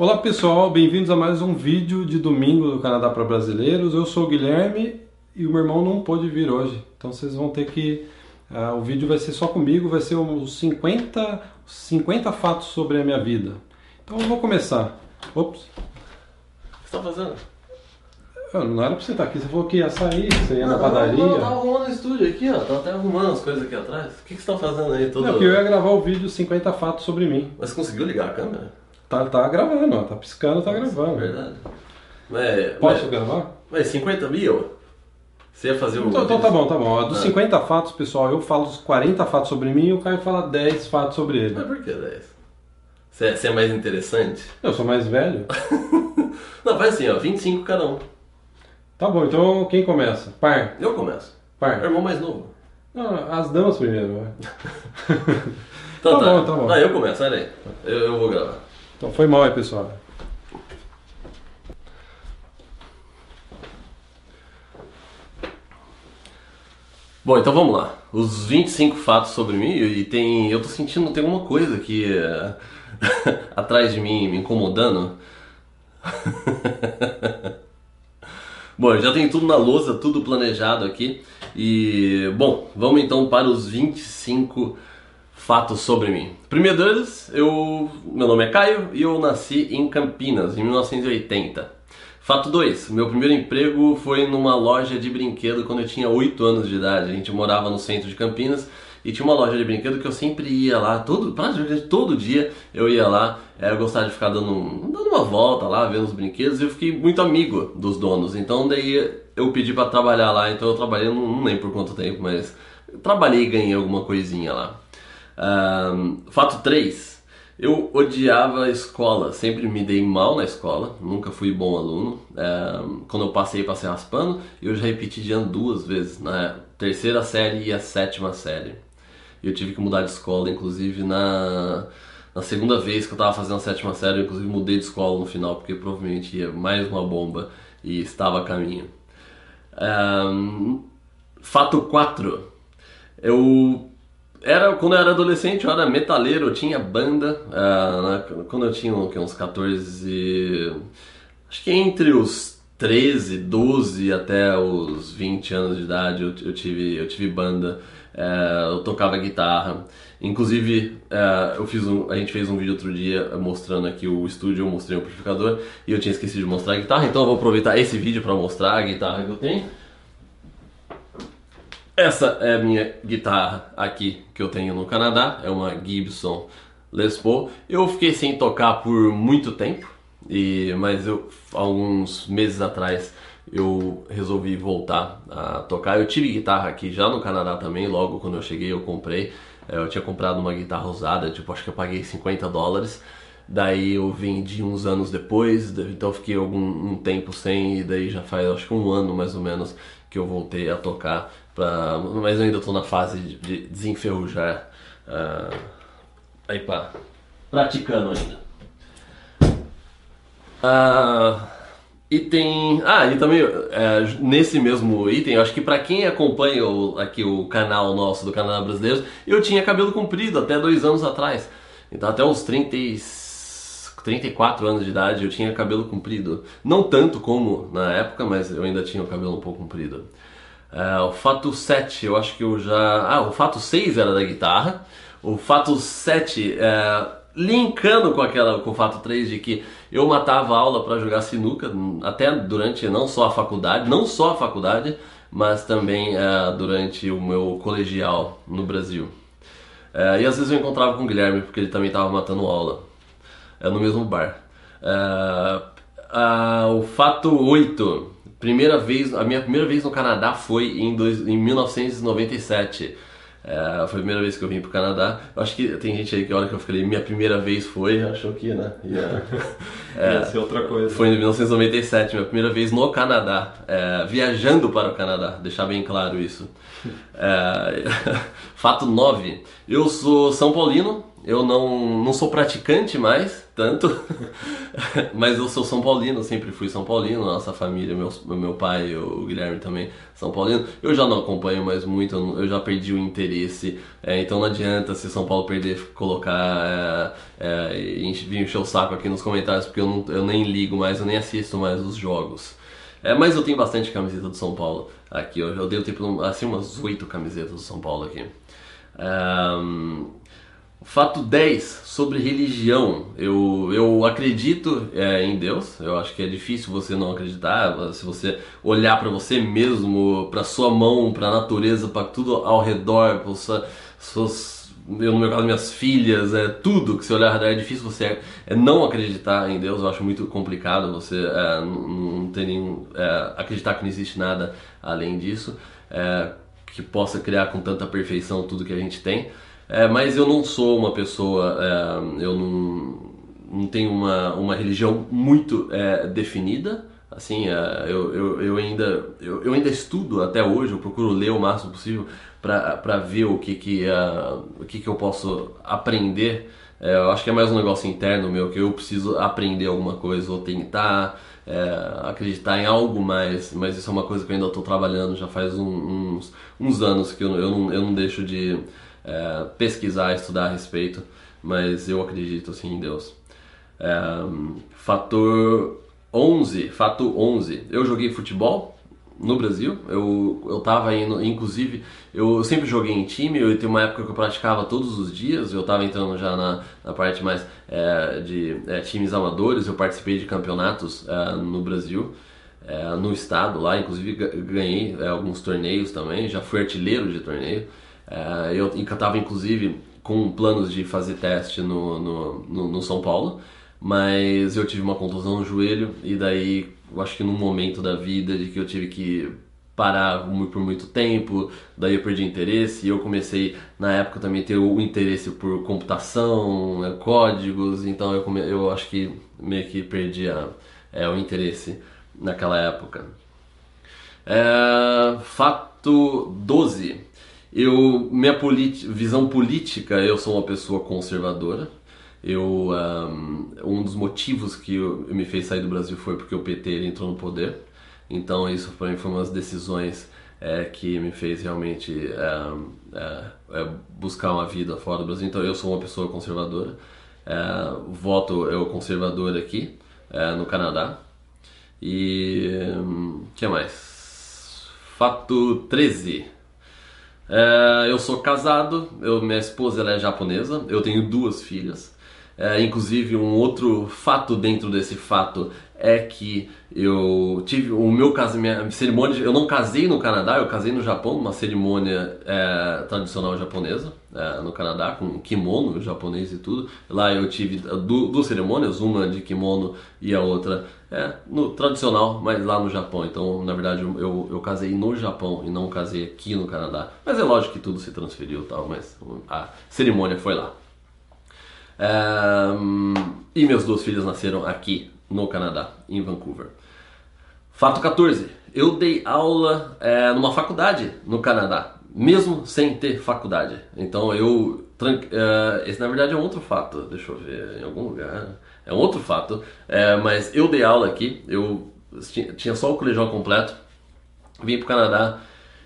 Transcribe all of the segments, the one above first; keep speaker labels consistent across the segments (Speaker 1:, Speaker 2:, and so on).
Speaker 1: Olá pessoal, bem-vindos a mais um vídeo de domingo do Canadá para Brasileiros. Eu sou o Guilherme e o meu irmão não pôde vir hoje, então vocês vão ter que. Uh, o vídeo vai ser só comigo, vai ser os 50, 50 fatos sobre a minha vida. Então eu vou começar. Ops. O
Speaker 2: que você está fazendo?
Speaker 1: não era pra você estar aqui, você falou que ia sair, você ia não, na padaria. Não,
Speaker 2: eu tava arrumando o estúdio aqui, ó. Tava até arrumando as coisas aqui atrás. O que, que você tá fazendo aí todo
Speaker 1: Não, porque eu ia gravar o vídeo 50 fatos sobre mim.
Speaker 2: Mas você conseguiu ligar a câmera?
Speaker 1: Tá, tá gravando, ó. Tá piscando, tá gravando.
Speaker 2: Verdade. Mas,
Speaker 1: Posso
Speaker 2: mas,
Speaker 1: gravar?
Speaker 2: Mas 50 mil? Você ia fazer o.
Speaker 1: Então, então tá bom, tá bom. Dos ah. 50 fatos, pessoal, eu falo os 40 fatos sobre mim e o Caio fala 10 fatos sobre ele.
Speaker 2: Mas por que 10? Você é, você é mais interessante?
Speaker 1: Eu sou mais velho.
Speaker 2: Não, faz assim, ó, 25 cada um.
Speaker 1: Tá bom, então quem começa? Par.
Speaker 2: Eu começo.
Speaker 1: Par.
Speaker 2: Meu irmão mais novo.
Speaker 1: Não, as damas primeiro,
Speaker 2: então tá, tá bom, tá bom. Não, eu começo, olha aí. Eu, eu vou gravar.
Speaker 1: Então foi mal aí, pessoal.
Speaker 2: Bom, então vamos lá. Os 25 fatos sobre mim e tem. Eu tô sentindo tem uma coisa aqui é, atrás de mim me incomodando. bom, já tem tudo na lousa, tudo planejado aqui. E bom, vamos então para os 25 fatos sobre mim. Primeiro deles, eu, meu nome é Caio e eu nasci em Campinas em 1980. Fato 2, meu primeiro emprego foi numa loja de brinquedo quando eu tinha 8 anos de idade. A gente morava no centro de Campinas e tinha uma loja de brinquedo que eu sempre ia lá, todo, praticamente todo dia eu ia lá. É, eu gostava de ficar dando, dando uma volta lá, vendo os brinquedos e eu fiquei muito amigo dos donos. Então daí eu pedi para trabalhar lá, então eu trabalhei, não, não lembro por quanto tempo, mas trabalhei e ganhei alguma coisinha lá. Um, fato 3. Eu odiava a escola, sempre me dei mal na escola, nunca fui bom aluno. Quando eu passei, passei raspando, eu já repeti de ano duas vezes, na terceira série e a sétima série. Eu tive que mudar de escola, inclusive na, na segunda vez que eu estava fazendo a sétima série, eu inclusive mudei de escola no final, porque provavelmente ia mais uma bomba e estava a caminho. Fato 4. Eu era, quando eu era adolescente, eu era metaleiro, eu tinha banda. Uh, né, quando eu tinha uns 14. Acho que entre os 13, 12 até os 20 anos de idade eu, eu tive, eu tive banda. Uh, eu tocava guitarra. Inclusive, uh, eu fiz um, a gente fez um vídeo outro dia mostrando aqui o estúdio, eu mostrei o amplificador e eu tinha esquecido de mostrar a guitarra, então eu vou aproveitar esse vídeo para mostrar a guitarra que eu tenho. Essa é a minha guitarra aqui que eu tenho no Canadá, é uma Gibson Les Paul. Eu fiquei sem tocar por muito tempo, e mas eu alguns meses atrás eu resolvi voltar a tocar. Eu tive guitarra aqui já no Canadá também, logo quando eu cheguei eu comprei. É, eu tinha comprado uma guitarra usada, tipo, acho que eu paguei 50 dólares. Daí eu vendi uns anos depois, então fiquei algum um tempo sem, e daí já faz acho que um ano mais ou menos que eu voltei a tocar. Pra, mas eu ainda estou na fase de desenferrujar. Uh, aí pá, praticando ainda. Uh, item. Ah, e também é, nesse mesmo item, acho que para quem acompanha o, aqui o canal nosso do Canadá Brasileiro, eu tinha cabelo comprido até dois anos atrás. Então até uns 30 34 anos de idade eu tinha cabelo comprido. Não tanto como na época, mas eu ainda tinha o cabelo um pouco comprido. Uh, o fato 7, eu acho que eu já. Ah, o fato 6 era da guitarra. O fato 7, uh, é, linkando com, aquela, com o fato 3 de que eu matava aula para jogar sinuca, até durante não só a faculdade, não só a faculdade, mas também uh, durante o meu colegial no Brasil. e às vezes eu encontrava com o Guilherme porque ele também estava matando aula no mesmo bar. o fato 8 primeira vez, a minha primeira vez no Canadá foi em, dois, em 1997. É, foi a primeira vez que eu vim pro Canadá. Eu acho que tem gente aí que olha que eu falei minha primeira vez foi, achou que, né?
Speaker 1: Ia, é, Ia ser outra coisa.
Speaker 2: Foi em 1997, minha primeira vez no Canadá, é, viajando para o Canadá, deixar bem claro isso. É, fato 9. Eu sou São Paulino, eu não, não sou praticante mais, tanto, mas eu sou São Paulino, sempre fui São Paulino, nossa família, meu, meu pai, o Guilherme também, São Paulino. Eu já não acompanho mais muito, eu já perdi o interesse, é, então não adianta se São Paulo perder, colocar é, é, vir encher o saco aqui nos comentários, porque eu, não, eu nem ligo mais, eu nem assisto mais os jogos. É, mas eu tenho bastante camiseta do São Paulo aqui, eu, eu devo ter assim, umas oito camisetas do São Paulo aqui. Um, Fato 10 sobre religião. Eu, eu acredito é, em Deus. Eu acho que é difícil você não acreditar. Se você olhar para você mesmo, para sua mão, para a natureza, para tudo ao redor, para suas, eu, no meu caso, minhas filhas, é tudo que você olhar é difícil você é, não acreditar em Deus. Eu acho muito complicado você é, não ter nenhum, é, acreditar que não existe nada além disso é, que possa criar com tanta perfeição tudo que a gente tem. É, mas eu não sou uma pessoa, é, eu não, não tenho uma, uma religião muito é, definida. Assim, é, eu, eu, eu, ainda, eu, eu, ainda estudo até hoje, eu procuro ler o máximo possível para ver o que, que, uh, o que, que eu posso aprender. É, eu acho que é mais um negócio interno meu, que eu preciso aprender alguma coisa ou tentar é, acreditar em algo mais, mas isso é uma coisa que eu ainda estou trabalhando já faz um, uns, uns anos que eu, eu, não, eu não deixo de é, pesquisar, estudar a respeito, mas eu acredito assim em Deus. É, fator 11, fato 11. Eu joguei futebol no Brasil. Eu, eu tava indo, inclusive, eu sempre joguei em time. Eu tenho uma época que eu praticava todos os dias. Eu estava entrando já na, na parte mais é, de é, times amadores. Eu participei de campeonatos é, no Brasil, é, no estado lá. Inclusive, ganhei é, alguns torneios também. Já fui artilheiro de torneio. É, eu estava inclusive com planos de fazer teste no, no, no, no, São Paulo, mas eu tive uma contusão no joelho e daí eu acho que num momento da vida de que eu tive que parar por muito tempo, daí eu perdi interesse e eu comecei na época também ter o interesse por computação, né, códigos, então eu, come, eu acho que meio que perdi a, é, o interesse naquela época. É, fato 12. Eu, minha visão política, eu sou uma pessoa conservadora. Eu, um, um dos motivos que eu, me fez sair do Brasil foi porque o PT entrou no poder. Então isso para mim foi das decisões é, que me fez realmente é, é, buscar uma vida fora do Brasil. Então eu sou uma pessoa conservadora. É, voto eu conservador aqui é, no Canadá. E o um, que mais? Fato 13. É, eu sou casado, eu, minha esposa é japonesa, eu tenho duas filhas. É, inclusive, um outro fato dentro desse fato é que eu tive o meu casamento, cerimônia, eu não casei no Canadá, eu casei no Japão, uma cerimônia é, tradicional japonesa é, no Canadá com kimono japonês e tudo. Lá eu tive duas cerimônias, uma de kimono e a outra é, no tradicional, mas lá no Japão. Então, na verdade, eu, eu casei no Japão e não casei aqui no Canadá. Mas é lógico que tudo se transferiu, tal, mas a cerimônia foi lá. É, e meus duas filhas nasceram aqui no Canadá, em Vancouver. Fato 14. Eu dei aula é, numa faculdade no Canadá, mesmo sem ter faculdade. Então eu. Uh, esse na verdade é um outro fato, deixa eu ver, em algum lugar. É um outro fato, é, mas eu dei aula aqui, eu tinha só o colegial completo, vim para o Canadá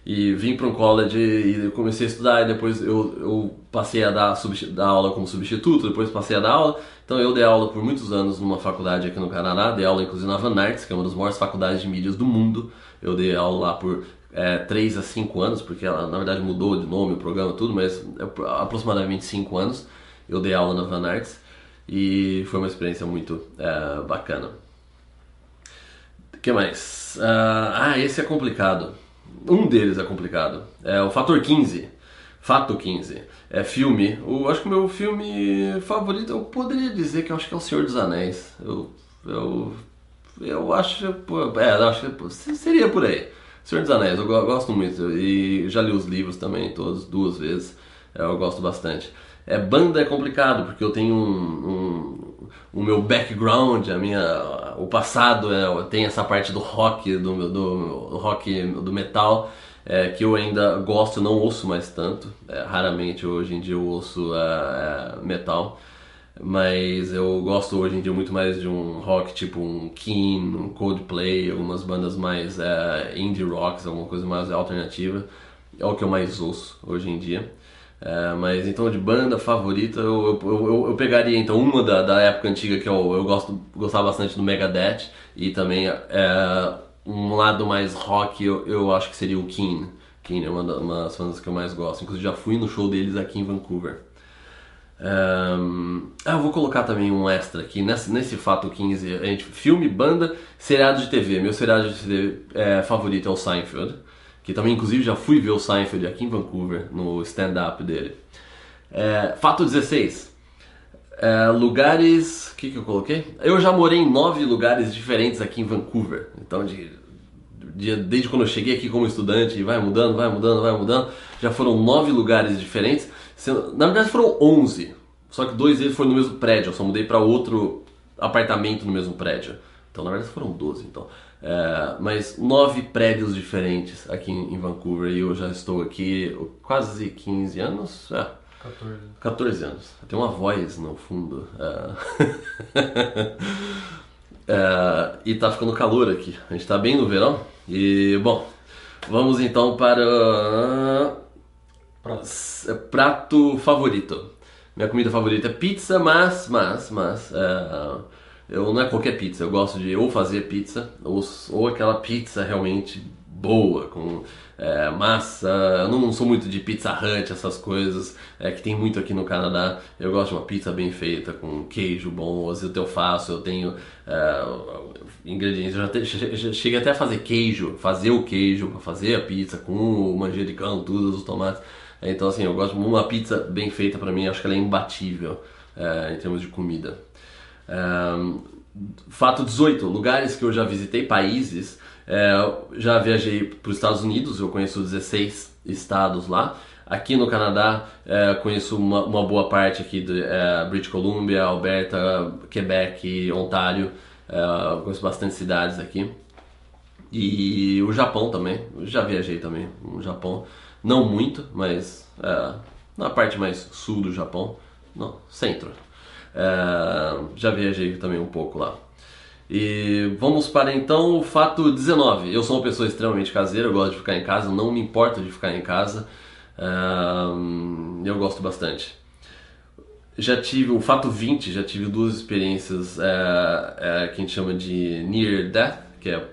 Speaker 2: e vim para um college e comecei a estudar e depois eu, eu passei a dar, dar aula como substituto, depois passei a dar aula. Então eu dei aula por muitos anos numa faculdade aqui no Canadá, dei aula inclusive na Van Arts, que é uma das maiores faculdades de mídias do mundo. Eu dei aula lá por é, 3 a 5 anos, porque ela na verdade mudou de nome, o programa, tudo, mas é aproximadamente 5 anos eu dei aula na Van Arts e foi uma experiência muito é, bacana. O que mais? Uh, ah, esse é complicado um deles é complicado. É o Fator 15. Fato 15. É filme. Eu acho que o meu filme favorito, eu poderia dizer que eu acho que é O Senhor dos Anéis. Eu. Eu, eu acho. É, acho que seria por aí. Senhor dos Anéis, eu gosto muito. E já li os livros também, todos, duas vezes. É, eu gosto bastante. É, banda é complicado, porque eu tenho um, um o meu background, a minha, o passado, é, tem essa parte do rock, do, do, do rock, do metal, é, que eu ainda gosto, não ouço mais tanto. É, raramente hoje em dia eu ouço é, metal. Mas eu gosto hoje em dia muito mais de um rock tipo um Keen, um Coldplay, algumas bandas mais é, indie rocks, alguma coisa mais alternativa. É o que eu mais ouço hoje em dia. É, mas então de banda favorita eu, eu, eu, eu, pegaria então uma da, da época antiga que eu, eu gosto, gostava bastante do Megadeth e também é, um lado mais rock eu, eu acho que seria o Keen. Keen é uma, das bandas que eu mais gosto. Inclusive já fui no show deles aqui em Vancouver. Um, ah, eu vou colocar também um extra aqui nesse, nesse fato 15. A gente, filme, banda, seriado de TV. Meu seriado de TV é, favorito é o Seinfeld que também inclusive já fui ver o Seinfeld aqui em Vancouver, no stand-up dele. É, fato 16. É, lugares. O que, que eu coloquei? Eu já morei em nove lugares diferentes aqui em Vancouver. Então, de, de, desde quando eu cheguei aqui como estudante, vai mudando, vai mudando, vai mudando, já foram nove lugares diferentes. Na verdade, foram onze. Só que dois deles foram no mesmo prédio. Eu só mudei para outro apartamento no mesmo prédio. Então, na verdade, foram doze. Então. É, mas nove prédios diferentes aqui em Vancouver e eu já estou aqui quase 15 anos. É, 14. 14 anos. Tem uma voz no fundo. É. é, e tá ficando calor aqui. A gente tá bem no verão. E bom, vamos então para. Prato. Prato favorito. Minha comida favorita é pizza, mas, mas, mas. É, eu não é qualquer pizza, eu gosto de ou fazer pizza, ou, ou aquela pizza realmente boa, com é, massa. Eu não sou muito de pizza hut, essas coisas é, que tem muito aqui no Canadá. Eu gosto de uma pizza bem feita, com queijo bom. Às vezes eu faço, eu tenho é, ingredientes. Eu já, já cheguei até a fazer queijo, fazer o queijo para fazer a pizza com o manjericão, tudo, os tomates. Então, assim, eu gosto de uma pizza bem feita para mim, acho que ela é imbatível é, em termos de comida. Um, fato 18, lugares que eu já visitei, países. É, já viajei para os Estados Unidos, eu conheço 16 estados lá. Aqui no Canadá, é, conheço uma, uma, boa parte aqui de é, British Columbia, Alberta, Quebec, Ontário. É, conheço bastante cidades aqui. E o Japão também, já viajei também no Japão. Não muito, mas é, na parte mais sul do Japão. Não, centro, é, já viajei também um pouco lá. E vamos para então o fato 19. Eu sou uma pessoa extremamente caseira, eu gosto de ficar em casa, não me importa de ficar em casa. Eu gosto bastante. Já tive o fato 20, já tive duas experiências é, é, que a gente chama de near death, que é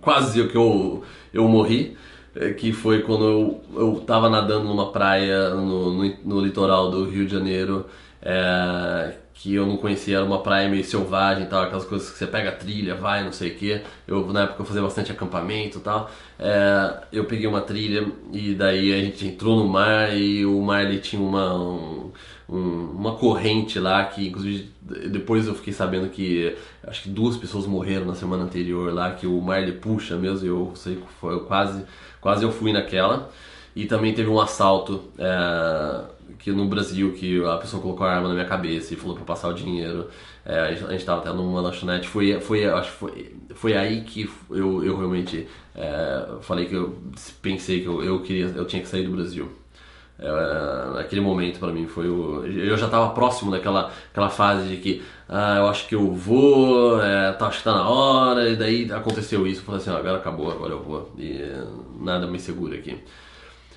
Speaker 2: quase o que eu, eu morri é, que foi quando eu, eu tava nadando numa praia no, no, no litoral do Rio de Janeiro, é, que eu não conhecia, era uma praia meio selvagem tal, aquelas coisas que você pega trilha, vai, não sei o que. Eu, na época eu fazia bastante acampamento e tal. É, eu peguei uma trilha e daí a gente entrou no mar e o mar ele tinha uma, um, um, uma corrente lá que inclusive depois eu fiquei sabendo que acho que duas pessoas morreram na semana anterior lá, que o mar ele puxa mesmo, eu sei foi eu quase, quase eu fui naquela. E também teve um assalto. É, que no Brasil que a pessoa colocou a arma na minha cabeça e falou para passar o dinheiro. É, a gente estava até numa lanchonete. Foi, foi, acho foi, foi aí que eu, eu realmente é, falei que eu pensei que eu, eu queria, eu tinha que sair do Brasil. É, naquele momento para mim foi o, eu já estava próximo daquela aquela fase de que ah, eu acho que eu vou é, tá, acho que tá na hora e daí aconteceu isso falei assim agora acabou agora eu vou e nada me segura aqui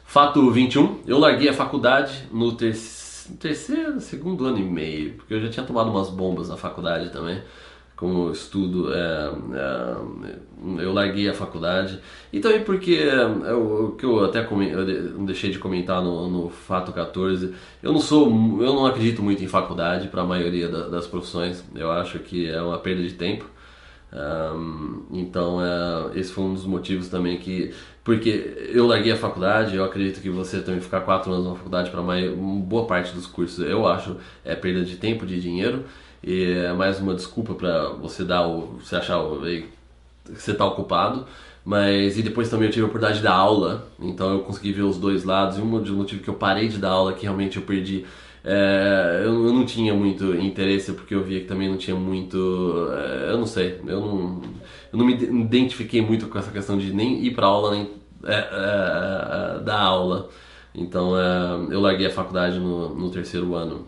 Speaker 2: Fato 21, eu larguei a faculdade no ter terceiro, segundo ano e meio, porque eu já tinha tomado umas bombas na faculdade também, como estudo, é, é, eu larguei a faculdade. E também porque, é, o que eu até eu deixei de comentar no, no Fato 14, eu não sou, eu não acredito muito em faculdade para a maioria da, das profissões, eu acho que é uma perda de tempo. Então, é, esse foi um dos motivos também que. Porque eu larguei a faculdade, eu acredito que você também ficar quatro anos na faculdade para boa parte dos cursos, eu acho, é perda de tempo, de dinheiro, e é mais uma desculpa para você dar o. você achar que você está ocupado. Mas, e depois também eu tive a oportunidade de dar aula, então eu consegui ver os dois lados, e um dos motivos que eu parei de dar aula, que realmente eu perdi é, eu, eu, não tinha muito interesse porque eu via que também não tinha muito. É, eu não sei, eu não, eu não me identifiquei muito com essa questão de nem ir para aula nem é, é, é, dar aula. Então é, eu larguei a faculdade no, no terceiro ano.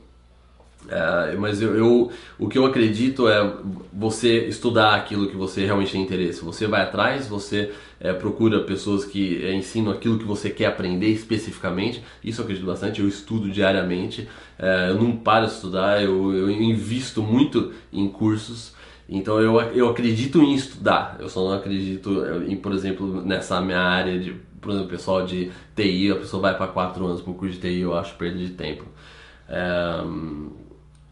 Speaker 2: É, mas eu, eu, o que eu acredito é você estudar aquilo que você realmente tem interesse. Você vai atrás, você é, procura pessoas que é, ensinam aquilo que você quer aprender especificamente. Isso eu acredito bastante. Eu estudo diariamente, é, eu não paro de estudar, eu, eu invisto muito em cursos. Então eu, eu acredito em estudar. Eu só não acredito em, por exemplo, nessa minha área de, por exemplo, pessoal de TI, a pessoa vai para quatro anos para o curso de TI, eu acho perda de tempo. É,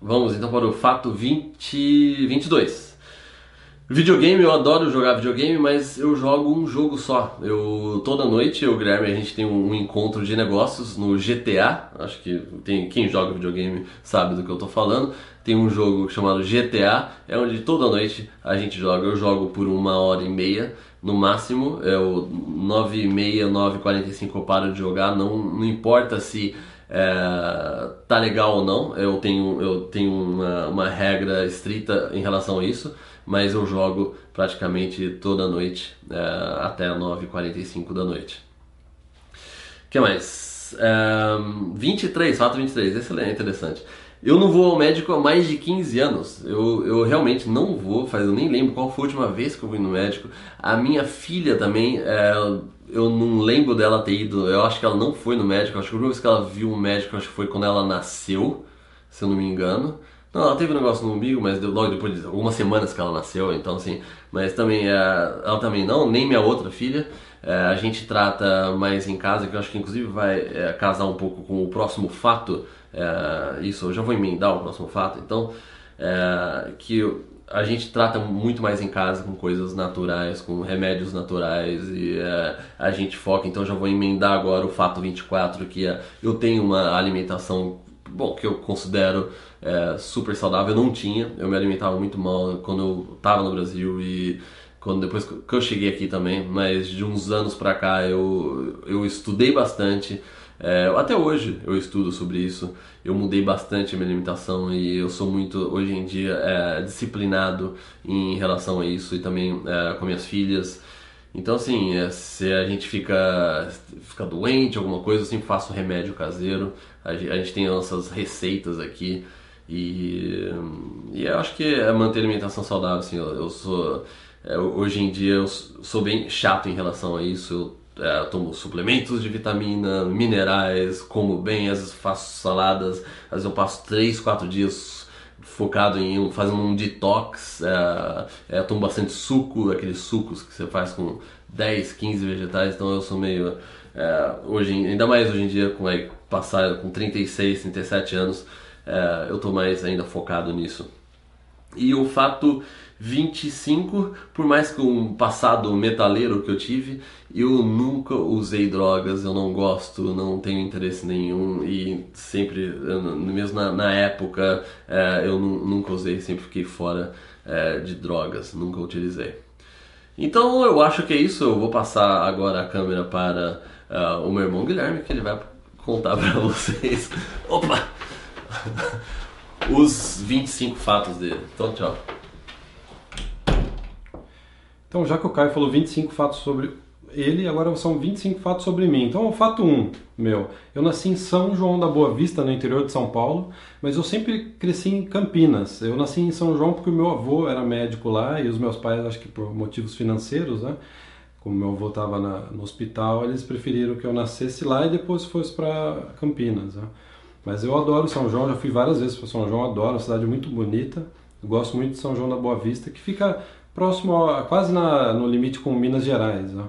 Speaker 2: Vamos então para o fato 20, 22. Videogame, eu adoro jogar videogame, mas eu jogo um jogo só. Eu toda noite, eu Guilherme, a gente tem um, encontro de negócios no GTA. Acho que tem quem joga videogame sabe do que eu tô falando. Tem um jogo chamado GTA, é onde toda noite a gente joga. Eu jogo por uma hora e meia no máximo. É o 9 e meia, 9 e 45 eu paro de jogar. Não, não importa se é, tá legal ou não. Eu tenho, eu tenho uma, uma regra estrita em relação a isso, mas eu jogo praticamente toda noite é, até 9h45 da noite. O que mais? É, 23, fato 23, excelente, interessante. Eu não vou ao médico há mais de 15 anos. Eu, eu realmente não vou, faz, eu nem lembro qual foi a última vez que eu fui no médico. A minha filha também, é, eu não lembro dela ter ido, eu acho que ela não foi no médico, acho que a última vez que ela viu um médico acho que foi quando ela nasceu, se eu não me engano. Não, ela teve um negócio no umbigo, mas logo depois de algumas semanas que ela nasceu, então assim, mas também é, ela também não, nem minha outra filha. É, a gente trata mais em casa, que eu acho que inclusive vai é, casar um pouco com o próximo fato. Isso, eu já vou emendar o próximo fato, então, que a gente trata muito mais em casa com coisas naturais, com remédios naturais e é, a gente foca. Então já vou emendar agora o fato 24 que é, eu tenho uma alimentação bom que eu considero é, super saudável. Eu não tinha, eu me alimentava muito mal quando eu estava no Brasil e quando depois que eu cheguei aqui também. Mas de uns anos para cá eu eu estudei bastante. É, até hoje eu estudo sobre isso. Eu mudei bastante a minha alimentação e eu sou muito, hoje em dia, é, disciplinado em relação a isso e também é, com minhas filhas. Então, assim, é, se a gente fica, fica doente, alguma coisa, eu sempre faço remédio caseiro. A gente, tem nossas receitas aqui. E, e eu acho que é manter a alimentação saudável, assim, eu, eu sou... É, hoje em dia eu sou bem chato em relação a isso. É, tomo suplementos de vitamina, minerais, como bem, às vezes faço saladas, às vezes eu passo 3, 4 dias focado em fazendo um detox, é, é, tomo bastante suco, aqueles sucos que você faz com 10, 15 vegetais, então eu sou meio, é, hoje, ainda mais hoje em dia, com vai passar com 36, 37 anos, é, eu tô mais ainda focado nisso. E o fato 25, por mais que um passado metaleiro que eu tive, eu nunca usei drogas, eu não gosto, não tenho interesse nenhum e sempre, mesmo na, na época, é, eu nunca usei, sempre fiquei fora é, de drogas, nunca utilizei. Então eu acho que é isso, eu vou passar agora a câmera para uh, o meu irmão Guilherme, que ele vai contar para vocês. Opa! Os 25 fatos dele. Então, tchau.
Speaker 1: Então, já que o Caio falou 25 fatos sobre ele, agora são 25 fatos sobre mim. Então, o fato 1, meu, eu nasci em São João da Boa Vista, no interior de São Paulo, mas eu sempre cresci em Campinas. Eu nasci em São João porque o meu avô era médico lá e os meus pais, acho que por motivos financeiros, né? Como meu avô estava no hospital, eles preferiram que eu nascesse lá e depois fosse para Campinas. Né? Mas eu adoro São João, já fui várias vezes para São João, adoro, a cidade é muito bonita. Eu gosto muito de São João da Boa Vista, que fica próximo, quase na, no limite com Minas Gerais. Né?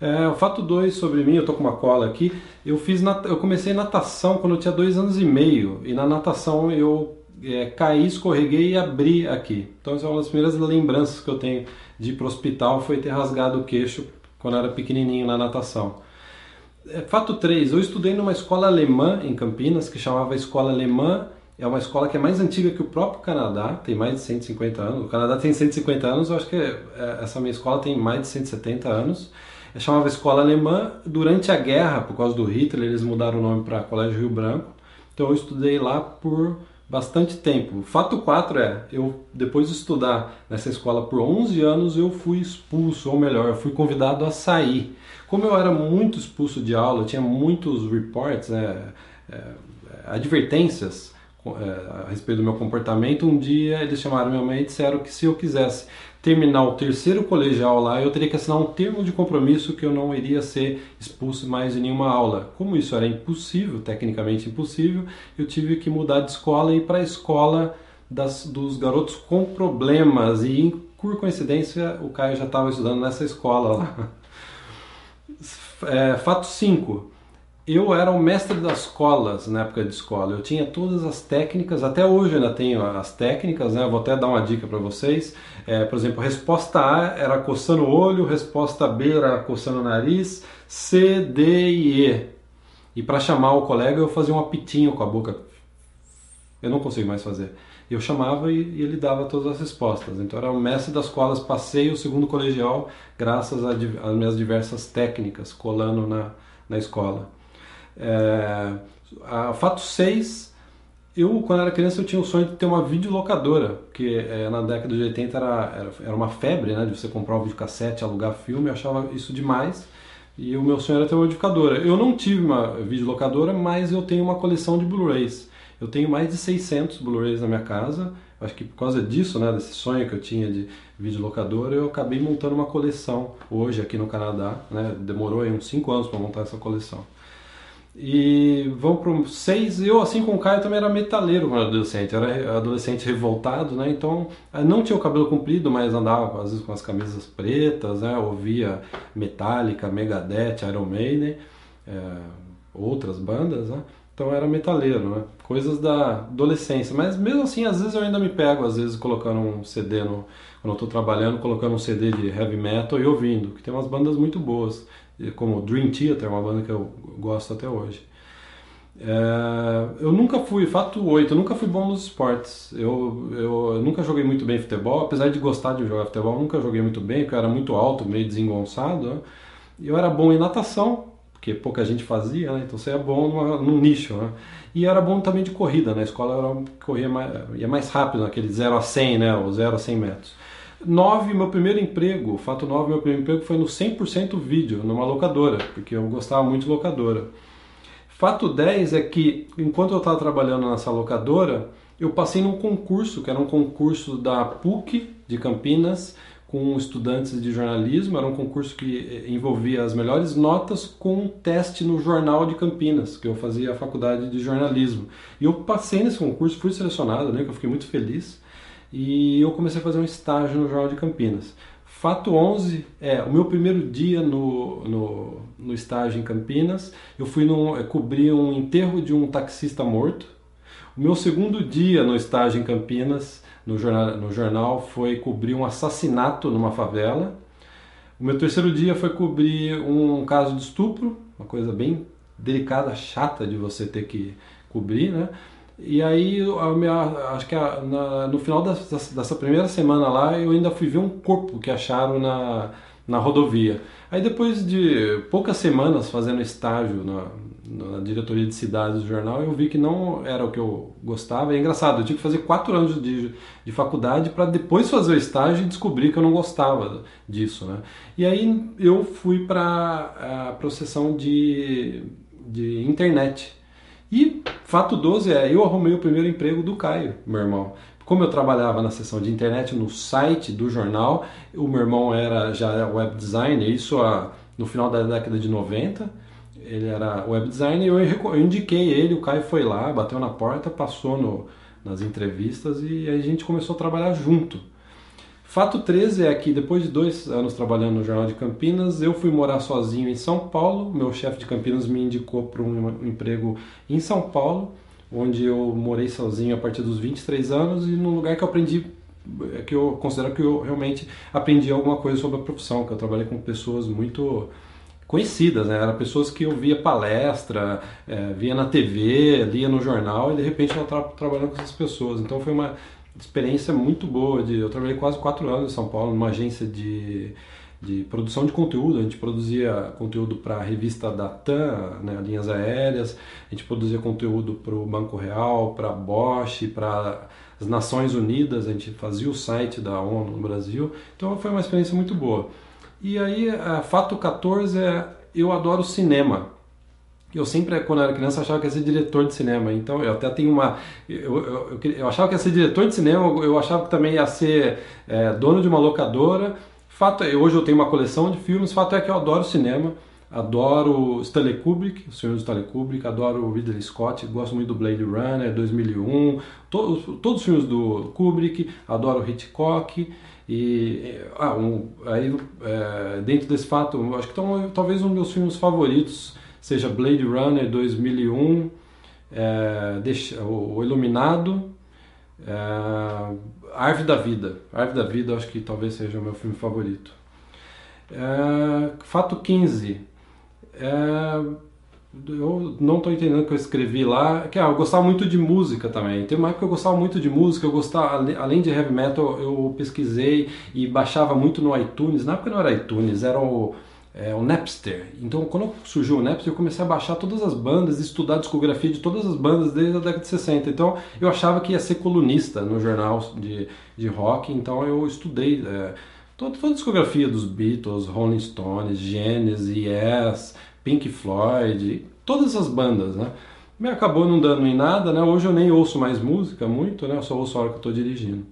Speaker 1: É, o fato 2 sobre mim, eu tô com uma cola aqui, eu fiz eu comecei natação quando eu tinha dois anos e meio, e na natação eu é, caí, escorreguei e abri aqui. Então essa é uma das primeiras lembranças que eu tenho de ir para o hospital, foi ter rasgado o queixo quando eu era pequenininho na natação. É, fato 3, eu estudei numa escola alemã em Campinas, que chamava Escola Alemã é uma escola que é mais antiga que o próprio Canadá, tem mais de 150 anos. O Canadá tem 150 anos, eu acho que é, essa minha escola tem mais de 170 anos. É chamava Escola Alemã. Durante a guerra, por causa do Hitler, eles mudaram o nome para Colégio Rio Branco. Então eu estudei lá por bastante tempo. Fato 4 é, eu depois de estudar nessa escola por 11 anos, eu fui expulso, ou melhor, eu fui convidado a sair. Como eu era muito expulso de aula, tinha muitos reports, né, é, advertências é, a respeito do meu comportamento, um dia eles chamaram minha mãe e disseram que se eu quisesse terminar o terceiro colegial lá, eu teria que assinar um termo de compromisso que eu não iria ser expulso mais de nenhuma aula. Como isso era impossível, tecnicamente impossível, eu tive que mudar de escola e ir para a escola das, dos garotos com problemas. E por coincidência, o Caio já estava estudando nessa escola lá. É, fato 5 eu era o mestre das colas na época de escola. Eu tinha todas as técnicas, até hoje ainda tenho as técnicas, né? vou até dar uma dica para vocês. É, por exemplo, resposta A era coçando o olho, resposta B era coçando o nariz, C, D e E. E para chamar o colega eu fazia um apitinho com a boca. Eu não consigo mais fazer. Eu chamava e, e ele dava todas as respostas. Então era o mestre das colas, passei o segundo colegial graças às minhas diversas técnicas colando na, na escola. É, a fato 6, eu quando era criança eu tinha o sonho de ter uma videolocadora, porque é, na década de 80 era, era, era, uma febre, né, de você comprar um videocassete, alugar filme, eu achava isso demais. E o meu sonho era ter uma videolocadora. Eu não tive uma videolocadora, mas eu tenho uma coleção de Blu-rays. Eu tenho mais de 600 Blu-rays na minha casa. Acho que por causa disso, né, desse sonho que eu tinha de videolocadora, eu acabei montando uma coleção hoje aqui no Canadá. Né? Demorou uns 5 anos para montar essa coleção. E vão para seis. Eu, assim como o Caio, também era metaleiro quando era adolescente. Era adolescente revoltado, né? Então, não tinha o cabelo comprido, mas andava às vezes com as camisas pretas, né? Ouvia Metallica, Megadeth, Iron Maiden, é, outras bandas, né? Então, era metaleiro, né? Coisas da adolescência. Mas mesmo assim, às vezes eu ainda me pego, às vezes colocando um CD no. Quando eu estou trabalhando, colocando um CD de heavy metal e ouvindo, que tem umas bandas muito boas como Dream Theater, uma banda que eu gosto até hoje. É, eu nunca fui, fato 8, eu nunca fui bom nos esportes. Eu, eu, eu, nunca joguei muito bem futebol, apesar de gostar de jogar futebol, nunca joguei muito bem, porque eu era muito alto, meio desengonçado. Né? Eu era bom em natação, porque pouca gente fazia, né? então você é bom numa, num nicho. Né? E era bom também de corrida, na escola eu era, corria mais, ia mais rápido, naquele 0 a 100, né? o 0 a 100 metros. 9, meu primeiro emprego, fato 9, meu primeiro emprego foi no 100% vídeo, numa locadora, porque eu gostava muito de locadora. Fato 10 é que, enquanto eu estava trabalhando nessa locadora, eu passei num concurso, que era um concurso da PUC de Campinas, com estudantes de jornalismo. Era um concurso que eh, envolvia as melhores notas com um teste no Jornal de Campinas, que eu fazia a faculdade de jornalismo. E eu passei nesse concurso, fui selecionado, né, que eu fiquei muito feliz e eu comecei a fazer um estágio no Jornal de Campinas. Fato 11 é o meu primeiro dia no, no, no estágio em Campinas. Eu fui num, eu cobrir um enterro de um taxista morto. O meu segundo dia no estágio em Campinas, no jornal, no jornal foi cobrir um assassinato numa favela. O meu terceiro dia foi cobrir um caso de estupro, uma coisa bem delicada, chata de você ter que cobrir, né? E aí, minha, acho que a, na, no final dessa, dessa, primeira semana lá, eu ainda fui ver um corpo que acharam na, na rodovia. Aí depois de poucas semanas fazendo estágio na, na diretoria de cidades do jornal, eu vi que não era o que eu gostava. É engraçado, eu tive que fazer quatro anos de, de faculdade para depois fazer o estágio e descobrir que eu não gostava disso. Né? E aí eu fui para a processão de, de internet. E fato 12 é, eu arrumei o primeiro emprego do Caio, meu irmão. Como eu trabalhava na seção de internet no site do jornal, o meu irmão era já web designer, isso a, no final da década de 90. Ele era web designer e eu, eu indiquei ele, o Caio foi lá, bateu na porta, passou no, nas entrevistas e aí a gente começou a trabalhar junto. Fato 13 é que depois de dois anos trabalhando no Jornal de Campinas, eu fui morar sozinho em São Paulo. Meu chefe de Campinas me indicou para um emprego em São Paulo, onde eu morei sozinho a partir dos 23 anos e num lugar que eu aprendi, que eu considero que eu realmente aprendi alguma coisa sobre a profissão, que eu trabalhei com pessoas muito conhecidas, né? Eram pessoas que eu via palestra, é, via na TV, lia no jornal e de repente eu estava trabalhando com essas pessoas. Então foi uma experiência muito boa. De, eu trabalhei quase quatro anos em São Paulo, numa agência de, de produção de conteúdo. A gente produzia conteúdo para a revista da TAM, né, linhas aéreas, a gente produzia conteúdo para o Banco Real, para a Bosch, para as Nações Unidas, a gente fazia o site da ONU no Brasil. Então foi uma experiência muito boa. E aí, fato 14 é eu adoro cinema. Eu sempre, quando era criança, achava que ia ser diretor de cinema. Então, eu até tenho uma. Eu, eu, eu, eu achava que ia ser diretor de cinema, eu achava que também ia ser é, dono de uma locadora. Fato é, hoje eu tenho uma coleção de filmes. Fato é que eu adoro cinema. Adoro Stanley Kubrick, o senhor Stanley Kubrick, adoro Ridley Scott, gosto muito do Blade Runner 2001, todos, todos os filmes do Kubrick, adoro Hitchcock. E ah, um, aí, é, dentro desse fato, acho que então, talvez um dos meus filmes favoritos seja Blade Runner 2001, é, deixa, o Iluminado, é, Árvore da Vida. Árvore da Vida acho que talvez seja o meu filme favorito. Fato 15. É, eu não estou entendendo o que eu escrevi lá. Que, ah, eu gostava muito de música também. Tem uma época que eu gostava muito de música. Eu gostava, além de heavy metal, eu pesquisei e baixava muito no iTunes. Na época não era iTunes, era o é, o Napster. Então, quando surgiu o Napster, eu comecei a baixar todas as bandas, estudar a discografia de todas as bandas desde a década de 60. Então, eu achava que ia ser colunista no jornal de, de rock, então eu estudei é, toda, toda a discografia dos Beatles, Rolling Stones, Genesis, Yes, Pink Floyd, todas as bandas, né? Me acabou não dando em nada, né? Hoje eu nem ouço mais música muito, né? Eu só ouço a hora que eu estou dirigindo.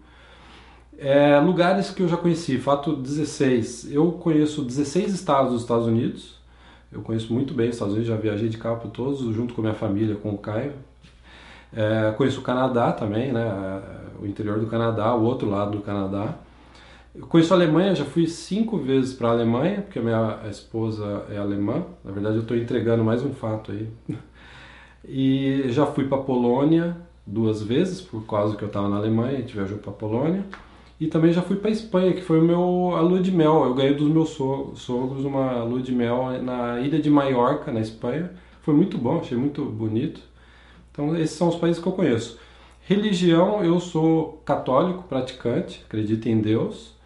Speaker 1: É, lugares que eu já conheci, fato 16. Eu conheço 16 estados dos Estados Unidos. Eu conheço muito bem os Estados Unidos, já viajei de carro por todos, junto com minha família, com o Caio. É, conheço o Canadá também, né? O interior do Canadá, o outro lado do Canadá. Eu conheço a Alemanha, já fui cinco vezes para a Alemanha, porque a minha esposa é alemã. Na verdade, eu estou entregando mais um fato aí. E já fui para a Polônia duas vezes, por causa que eu estava na Alemanha, a gente viajou para a Polônia. E também já fui para Espanha, que foi o meu a lua de mel. Eu ganhei dos meus sogros uma lua de mel na ilha de Maiorca, na Espanha. Foi muito bom, achei muito bonito. Então esses são os países que eu conheço. Religião, eu sou católico, praticante, acredito em Deus.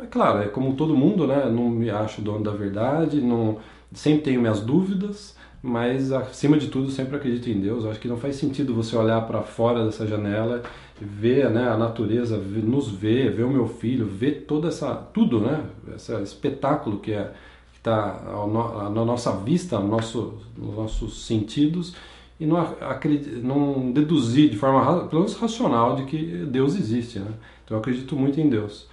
Speaker 1: Mas claro, é como todo mundo, né? Não me acho dono da verdade, não sempre tenho minhas dúvidas, mas acima de tudo sempre acredito em Deus. Eu acho que não faz sentido você olhar para fora dessa janela ver né, a natureza, nos ver, ver o meu filho, ver toda essa tudo, né, esse espetáculo que é está na nossa vista, no nosso, nos nossos sentidos e não, não deduzir de forma pelo menos racional de que Deus existe, né? Então eu acredito muito em Deus.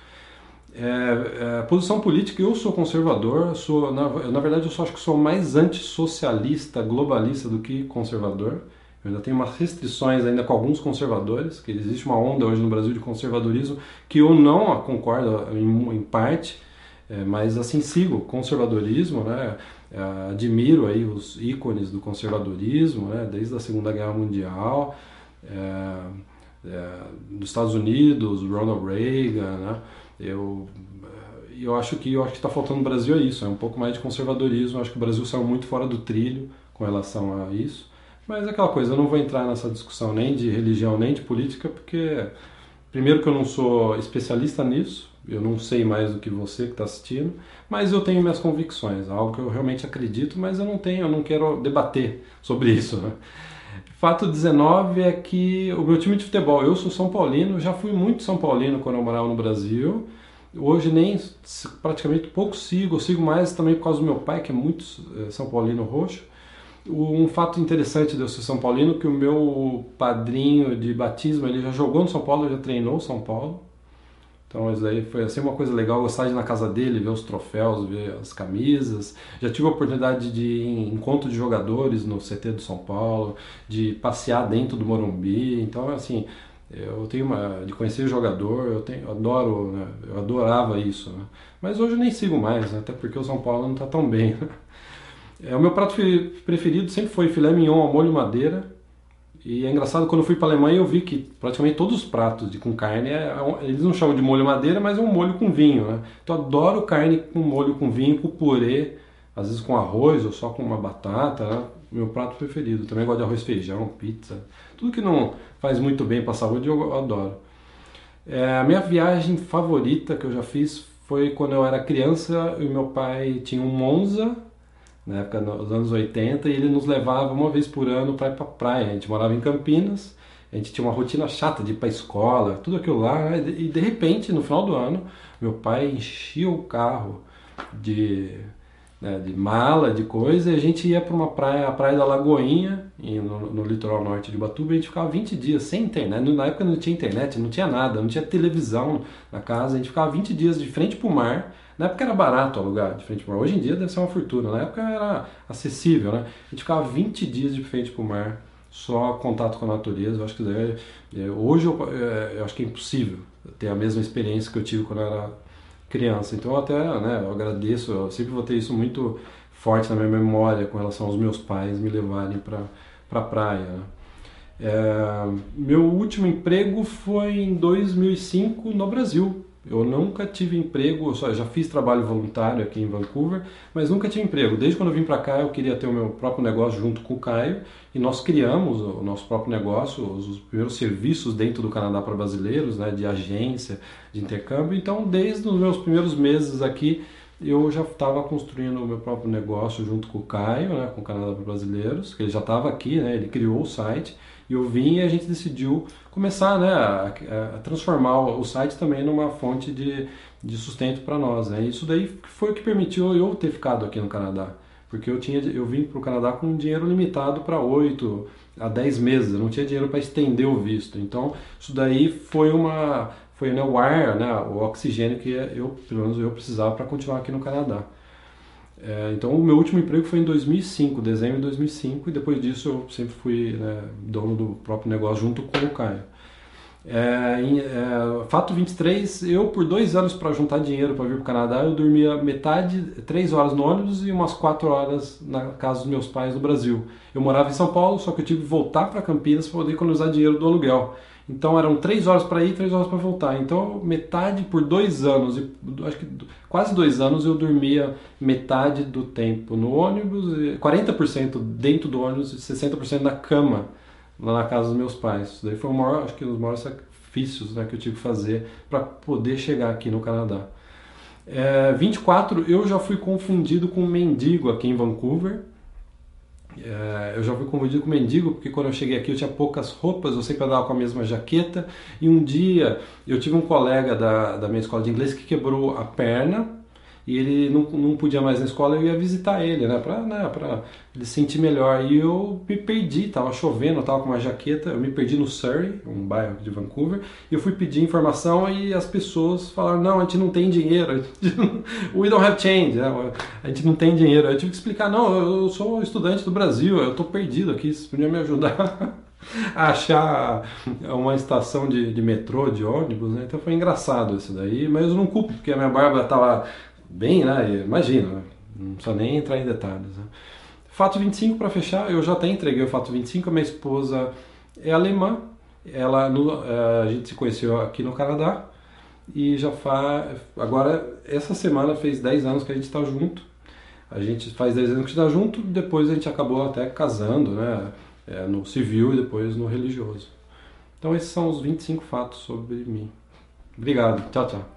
Speaker 1: É, é, posição política, eu sou conservador, sou na, na verdade eu só acho que sou mais antissocialista, globalista do que conservador. Eu ainda tenho umas restrições ainda com alguns conservadores, que existe uma onda hoje no Brasil de conservadorismo que eu não concordo em, em parte, é, mas assim sigo conservadorismo, né? É, admiro aí os ícones do conservadorismo, né? Desde a Segunda Guerra Mundial, é, é dos Estados Unidos, Ronald Reagan, né? Eu eu acho que eu acho que está faltando no Brasil é isso, é um pouco mais de conservadorismo. Eu acho que o Brasil saiu muito fora do trilho com relação a isso. Mas é aquela coisa, eu não vou entrar nessa discussão nem de religião nem de política, porque primeiro que eu não sou especialista nisso, eu não sei mais do que você que está assistindo, mas eu tenho minhas convicções, algo que eu realmente acredito, mas eu não tenho, eu não quero debater sobre isso. Né? Fato 19 é que o meu time de futebol, eu sou São Paulino, já fui muito São Paulino quando eu morava no Brasil. Hoje nem praticamente pouco sigo, sigo mais também por causa do meu pai, que é muito eh, São Paulino roxo. Um fato interessante de eu ser São Paulino que o meu padrinho de batismo ele já jogou no São Paulo, já treinou São Paulo. Então isso aí foi assim uma coisa legal, gostar de ir na casa dele, ver os troféus, ver as camisas. Já tive a oportunidade de ir em encontro de jogadores no CT do São Paulo, de passear dentro do Morumbi. Então assim, eu tenho uma de conhecer o jogador, eu tenho, eu adoro, né? eu adorava isso. Né? Mas hoje eu nem sigo mais, né? até porque o São Paulo não está tão bem. É, o meu prato preferido sempre foi filé mignon ao molho madeira. E é engraçado, quando eu fui para a Alemanha eu vi que praticamente todos os pratos de, com carne, é, é eles não chamam de molho madeira, mas é um molho com vinho. Né? Então eu adoro carne com molho com vinho, com purê, às vezes com arroz ou só com uma batata. Né? Meu prato preferido. Também gosto de arroz, feijão, pizza. Tudo que não faz muito bem para a saúde eu adoro. É, a minha viagem favorita que eu já fiz foi quando eu era criança e meu pai tinha um Monza, na época dos anos 80, e ele nos levava uma vez por ano para ir para praia. A gente morava em Campinas, a gente tinha uma rotina chata de ir para escola, tudo aquilo lá, né? e de repente, no final do ano, meu pai enchia o carro de, né, de mala, de coisa, e a gente ia para uma praia, a Praia da Lagoinha, no, no, litoral norte de Batuba, e a gente ficava 20 dias sem internet. Na época não tinha internet, não tinha nada, não tinha televisão na casa, a gente ficava 20 dias de frente para o mar. Na época era barato alugar de frente para o mar, hoje em dia deve ser uma fortuna, na época era acessível, né? A gente ficava 20 dias de frente para o mar, só contato com a natureza. Eu acho que é, é, hoje eu, é, eu acho que é impossível ter a mesma experiência que eu tive quando eu era criança. Então eu até né, eu agradeço, eu sempre vou ter isso muito forte na minha memória com relação aos meus pais me levarem para para praia. Né? É, meu último emprego foi em 2005 no Brasil. Eu nunca tive emprego, só, já fiz trabalho voluntário aqui em Vancouver, mas nunca tive emprego. Desde quando eu vim para cá, eu queria ter o meu próprio negócio junto com o Caio e nós criamos o nosso próprio negócio, os, os primeiros serviços dentro do Canadá para brasileiros, né, de agência, de intercâmbio. Então, desde os meus primeiros meses aqui, eu já estava construindo o meu próprio negócio junto com o Caio, né, com o Canadá para brasileiros, que ele já estava aqui, né, ele criou o site eu vim e a gente decidiu começar né, a, a transformar o site também numa fonte de, de sustento para nós. Né? Isso daí foi o que permitiu eu ter ficado aqui no Canadá. Porque eu, tinha, eu vim para o Canadá com dinheiro limitado para 8 a 10 meses, eu não tinha dinheiro para estender o visto. Então, isso daí foi uma foi né, o ar, né, o oxigênio que eu, pelo menos eu precisava para continuar aqui no Canadá. É, então, o meu último emprego foi em 2005, dezembro de 2005, e depois disso eu sempre fui né, dono do próprio negócio junto com o Caio. É, em, é, fato 23, eu por dois anos para juntar dinheiro para vir para o Canadá, eu dormia metade, três horas no ônibus e umas quatro horas na casa dos meus pais no Brasil. Eu morava em São Paulo, só que eu tive que voltar para Campinas para poder economizar dinheiro do aluguel. Então eram três horas para ir, três horas para voltar. Então metade por dois anos, acho que quase dois anos eu dormia metade do tempo no ônibus, 40% dentro do ônibus e 60% na cama lá na casa dos meus pais. Isso daí foi o maior, acho que um dos maiores sacrifícios né, que eu tive que fazer para poder chegar aqui no Canadá. É, 24, eu já fui confundido com um mendigo aqui em Vancouver. É, eu já fui confundido com mendigo porque quando eu cheguei aqui eu tinha poucas roupas, eu sempre andava com a mesma jaqueta. E um dia eu tive um colega da, da minha escola de inglês que quebrou a perna e ele não, não podia mais na escola, eu ia visitar ele, né, para né, pra ele sentir melhor. E eu me perdi, tava chovendo, tava com uma jaqueta, eu me perdi no Surrey, um bairro de Vancouver, e eu fui pedir informação e as pessoas falaram, não, a gente não tem dinheiro, we don't have change, né? a gente não tem dinheiro. Eu tive que explicar, não, eu sou estudante do Brasil, eu tô perdido aqui, vocês podiam me ajudar. achar uma estação de, de metrô, de ônibus, né? Então foi engraçado isso daí, mas eu não culpo, porque a minha barba tava bem, né? Imagina, não precisa nem entrar em detalhes. Né? Fato 25 para fechar, eu já até entreguei o fato 25, a minha esposa é alemã, ela no, é, a gente se conheceu aqui no Canadá e já faz agora essa semana fez 10 anos que a gente está junto. A gente faz 10 anos que está junto, depois a gente acabou até casando, né? É, no civil e depois no religioso. Então esses são os 25 fatos sobre mim. Obrigado. Tchau, tchau.